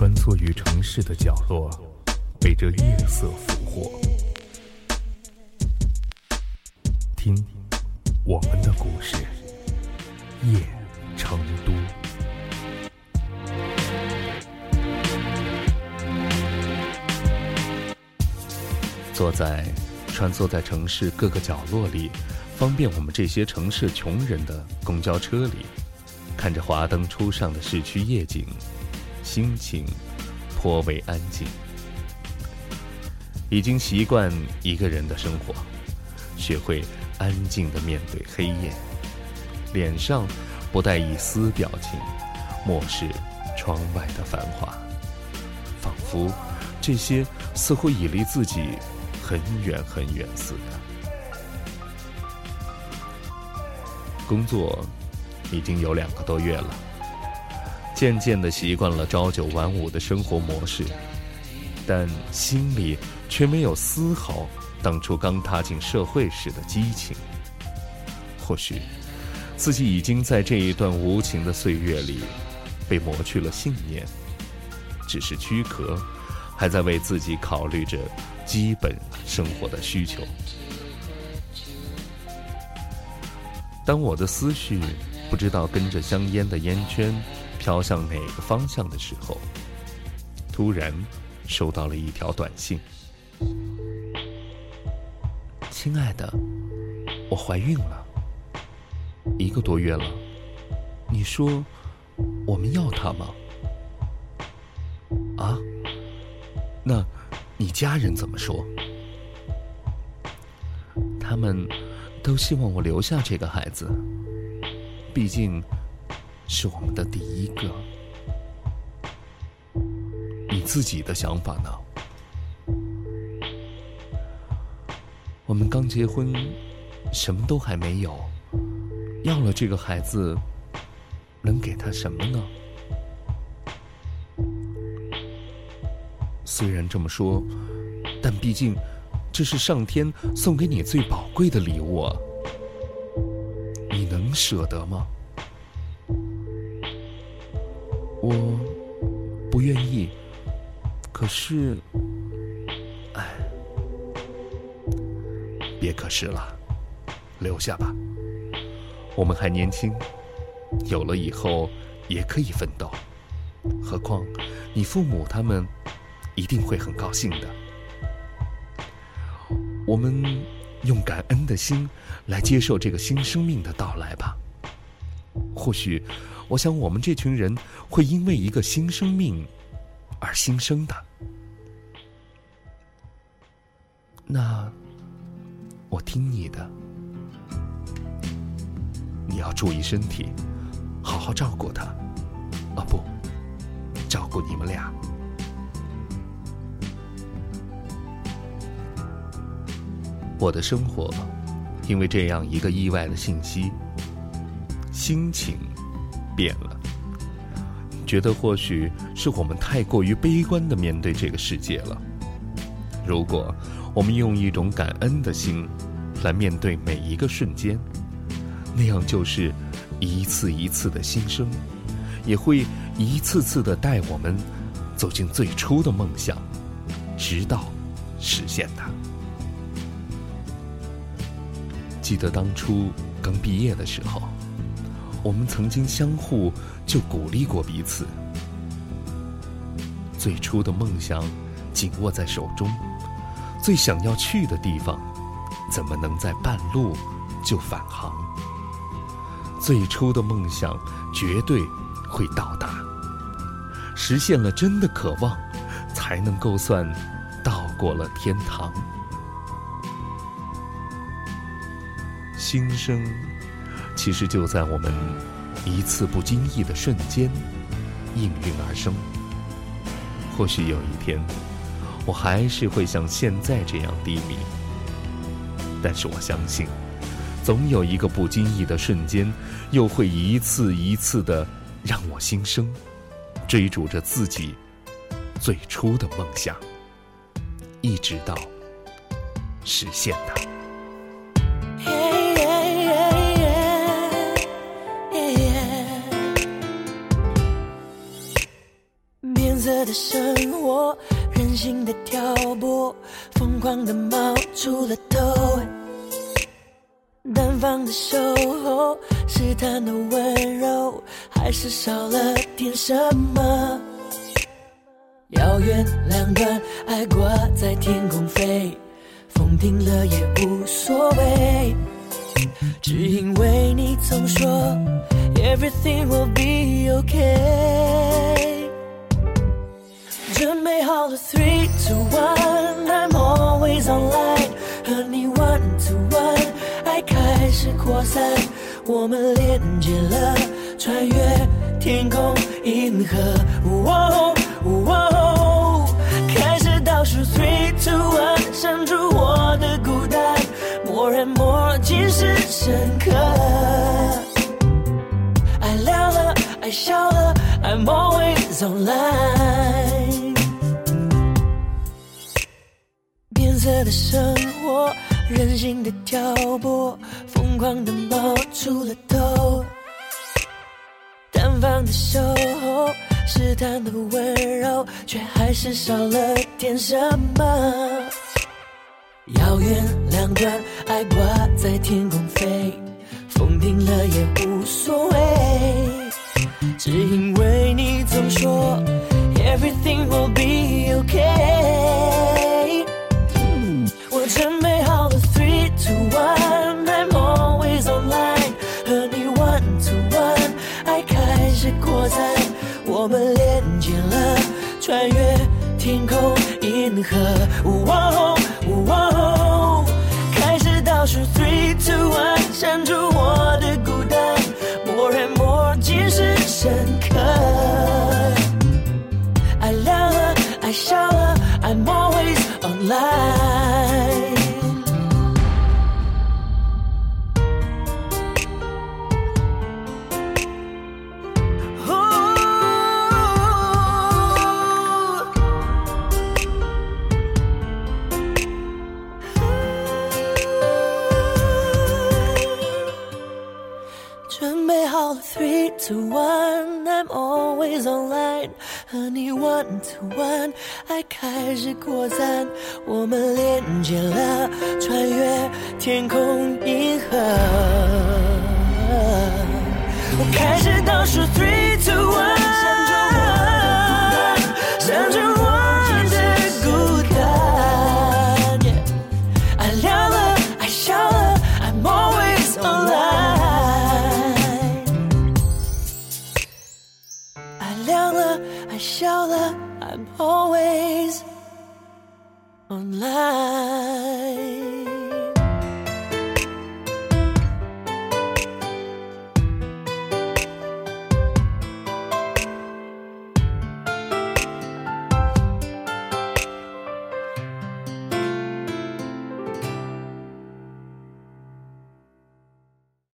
穿梭于城市的角落，被这夜色俘获。听，我们的故事，夜成都。坐在穿梭在城市各个角落里，方便我们这些城市穷人的公交车里，看着华灯初上的市区夜景，心情颇为安静。已经习惯一个人的生活，学会安静的面对黑夜，脸上不带一丝表情，漠视窗外的繁华，仿佛这些似乎已离自己。很远很远似的。工作已经有两个多月了，渐渐的习惯了朝九晚五的生活模式，但心里却没有丝毫当初刚踏进社会时的激情。或许自己已经在这一段无情的岁月里被磨去了信念，只是躯壳还在为自己考虑着。基本生活的需求。当我的思绪不知道跟着香烟的烟圈飘向哪个方向的时候，突然收到了一条短信：“亲爱的，我怀孕了，一个多月了。你说我们要他吗？”啊？那？你家人怎么说？他们都希望我留下这个孩子，毕竟是我们的第一个。你自己的想法呢？我们刚结婚，什么都还没有，要了这个孩子，能给他什么呢？虽然这么说，但毕竟这是上天送给你最宝贵的礼物啊！你能舍得吗？我不愿意，可是，哎，别可是了，留下吧。我们还年轻，有了以后也可以奋斗。何况你父母他们。一定会很高兴的。我们用感恩的心来接受这个新生命的到来吧。或许，我想我们这群人会因为一个新生命而新生的。那，我听你的。你要注意身体，好好照顾他。啊，不，照顾你们俩。我的生活，因为这样一个意外的信息，心情变了。觉得或许是我们太过于悲观的面对这个世界了。如果我们用一种感恩的心来面对每一个瞬间，那样就是一次一次的新生，也会一次次的带我们走进最初的梦想，直到实现它。记得当初刚毕业的时候，我们曾经相互就鼓励过彼此。最初的梦想紧握在手中，最想要去的地方，怎么能在半路就返航？最初的梦想绝对会到达，实现了真的渴望，才能够算到过了天堂。新生，其实就在我们一次不经意的瞬间应运而生。或许有一天，我还是会像现在这样低迷，但是我相信，总有一个不经意的瞬间，又会一次一次的让我新生，追逐着自己最初的梦想，一直到实现它。色的生活，任性的挑拨，疯狂的冒出了头。单方的守候，试探的温柔，还是少了点什么？遥远两端，爱挂在天空飞，风停了也无所谓，只因为你总说 Everything will be okay。，three two one，I'm always online，和你 one to one，爱开始扩散，我们连接了，穿越天空银河。开始倒数 three two one，删除我的孤单，more and more，尽是深刻。爱亮了，爱笑了，I'm always online。色的生活，任性的挑拨，疯狂的冒出了头。单方的守候，试探的温柔，却还是少了点什么。遥远两端，爱挂在天空飞，风停了也无所谓，只因为你总说 Everything will be okay。河。，three two one，I'm always online，和你 one to one，爱开始扩散，我们连接了，穿越天空银河。我开始倒数 three always online。